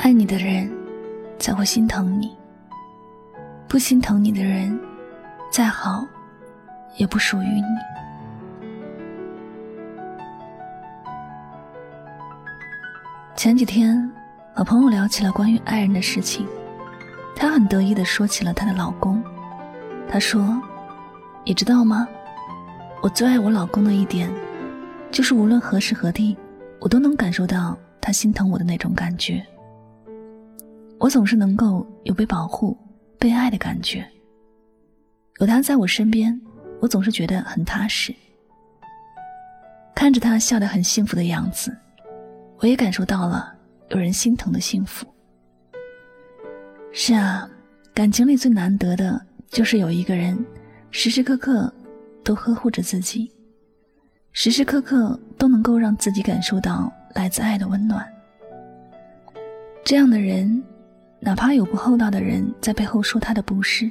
爱你的人才会心疼你，不心疼你的人，再好也不属于你。前几天和朋友聊起了关于爱人的事情，她很得意的说起了她的老公。她说：“你知道吗？我最爱我老公的一点，就是无论何时何地，我都能感受到他心疼我的那种感觉。”我总是能够有被保护、被爱的感觉。有他在我身边，我总是觉得很踏实。看着他笑得很幸福的样子，我也感受到了有人心疼的幸福。是啊，感情里最难得的就是有一个人，时时刻刻都呵护着自己，时时刻刻都能够让自己感受到来自爱的温暖。这样的人。哪怕有不厚道的人在背后说他的不是，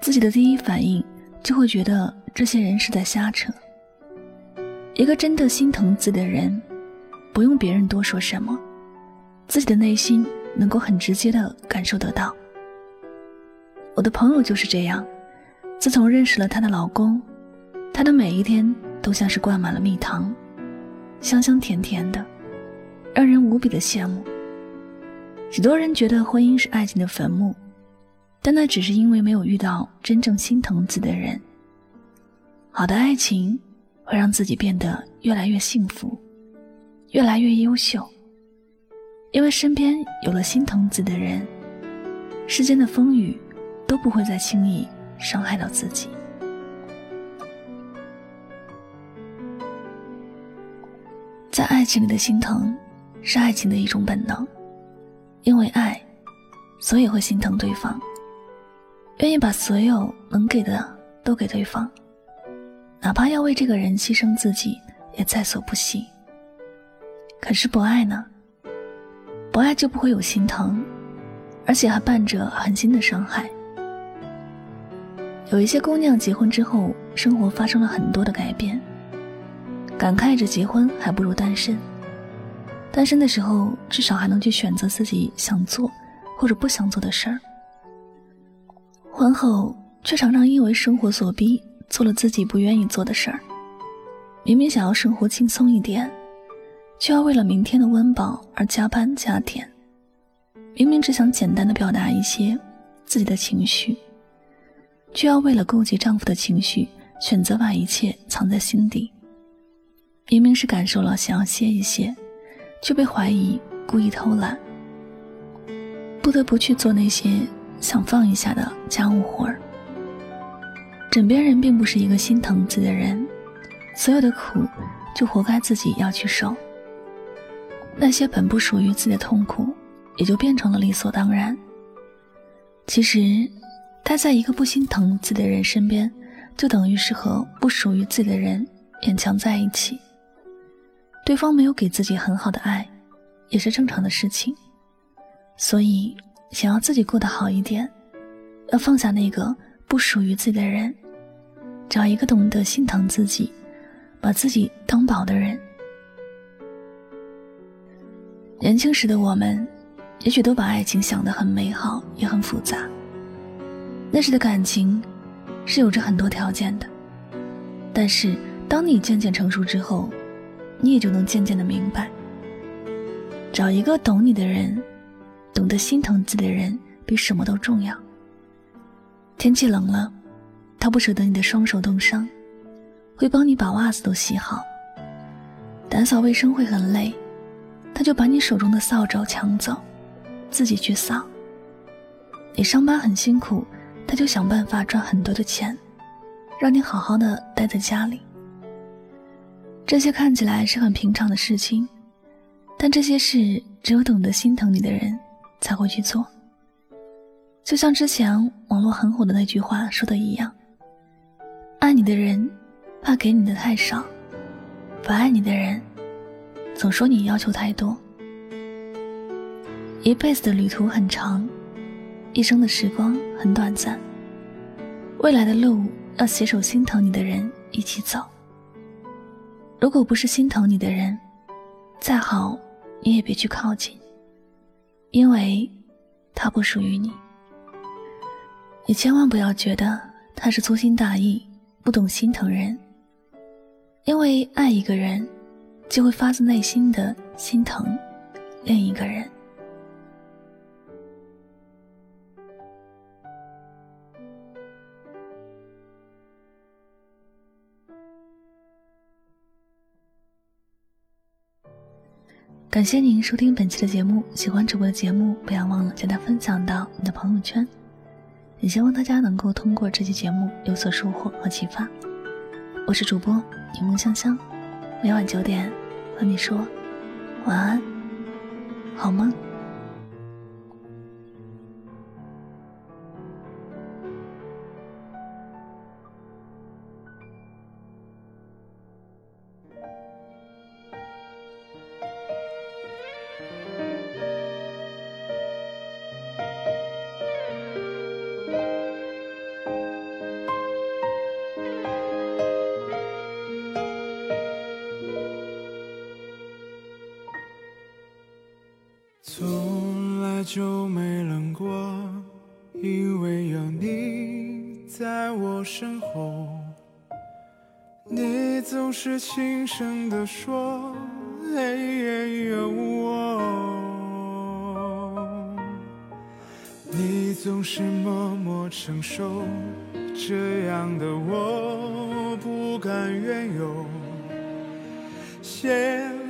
自己的第一反应就会觉得这些人是在瞎扯。一个真的心疼自己的人，不用别人多说什么，自己的内心能够很直接的感受得到。我的朋友就是这样，自从认识了她的老公，她的每一天都像是灌满了蜜糖，香香甜甜的，让人无比的羡慕。许多人觉得婚姻是爱情的坟墓，但那只是因为没有遇到真正心疼自己的人。好的爱情会让自己变得越来越幸福，越来越优秀，因为身边有了心疼自己的人，世间的风雨都不会再轻易伤害到自己。在爱情里的心疼，是爱情的一种本能。因为爱，所以会心疼对方，愿意把所有能给的都给对方，哪怕要为这个人牺牲自己，也在所不惜。可是不爱呢？不爱就不会有心疼，而且还伴着狠心的伤害。有一些姑娘结婚之后，生活发生了很多的改变，感慨着结婚还不如单身。单身的时候，至少还能去选择自己想做或者不想做的事儿。婚后却常常因为生活所逼，做了自己不愿意做的事儿。明明想要生活轻松一点，却要为了明天的温饱而加班加点。明明只想简单的表达一些自己的情绪，却要为了顾及丈夫的情绪，选择把一切藏在心底。明明是感受了，想要歇一歇。就被怀疑故意偷懒，不得不去做那些想放一下的家务活儿。枕边人并不是一个心疼自己的人，所有的苦就活该自己要去受。那些本不属于自己的痛苦，也就变成了理所当然。其实，待在一个不心疼自己的人身边，就等于是和不属于自己的人勉强在一起。对方没有给自己很好的爱，也是正常的事情。所以，想要自己过得好一点，要放下那个不属于自己的人，找一个懂得心疼自己、把自己当宝的人。年轻时的我们，也许都把爱情想得很美好，也很复杂。那时的感情，是有着很多条件的。但是，当你渐渐成熟之后，你也就能渐渐的明白，找一个懂你的人，懂得心疼自己的人，比什么都重要。天气冷了，他不舍得你的双手冻伤，会帮你把袜子都洗好。打扫卫生会很累，他就把你手中的扫帚抢走，自己去扫。你上班很辛苦，他就想办法赚很多的钱，让你好好的待在家里。这些看起来是很平常的事情，但这些事只有懂得心疼你的人才会去做。就像之前网络很火的那句话说的一样：“爱你的人怕给你的太少，不爱你的人总说你要求太多。”一辈子的旅途很长，一生的时光很短暂，未来的路要携手心疼你的人一起走。如果不是心疼你的人，再好，你也别去靠近。因为他不属于你。你千万不要觉得他是粗心大意、不懂心疼人，因为爱一个人，就会发自内心的心疼另一个人。感谢您收听本期的节目，喜欢主播的节目，不要忘了将它分享到你的朋友圈。也希望大家能够通过这期节目有所收获和启发。我是主播柠檬香香，每晚九点和你说晚安，好吗。就没冷过，因为有你在我身后。你总是轻声地说，黑夜，有我。你总是默默承受，这样的我不甘愿有。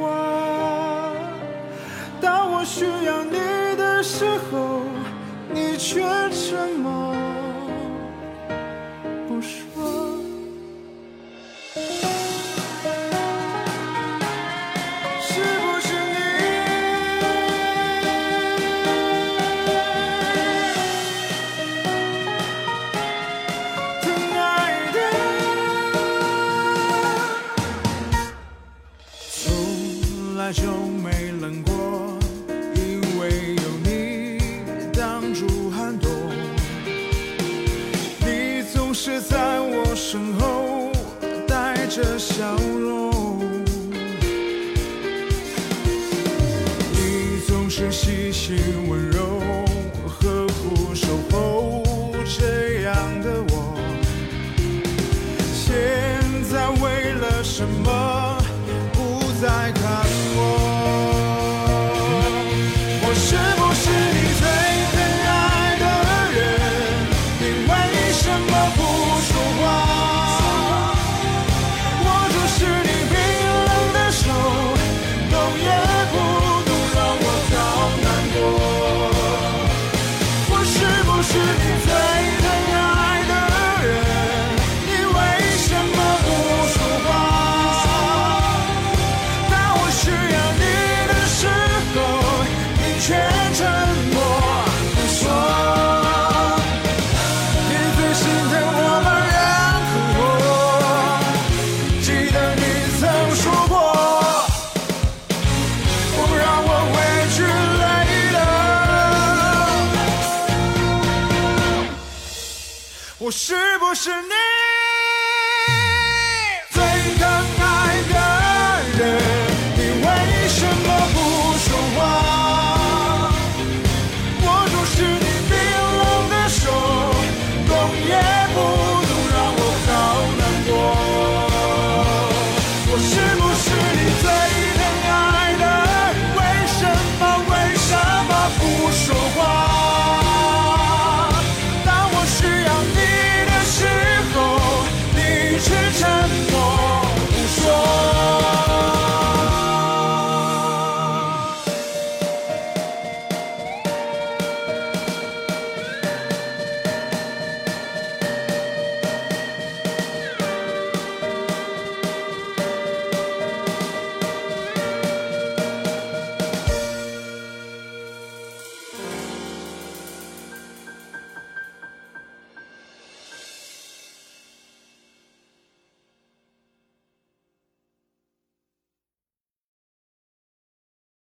话？当我需要你的时候，你却沉默就没冷过，因为有你挡住寒冬。你总是在我身后带着笑容，你总是细心温柔，是不是你？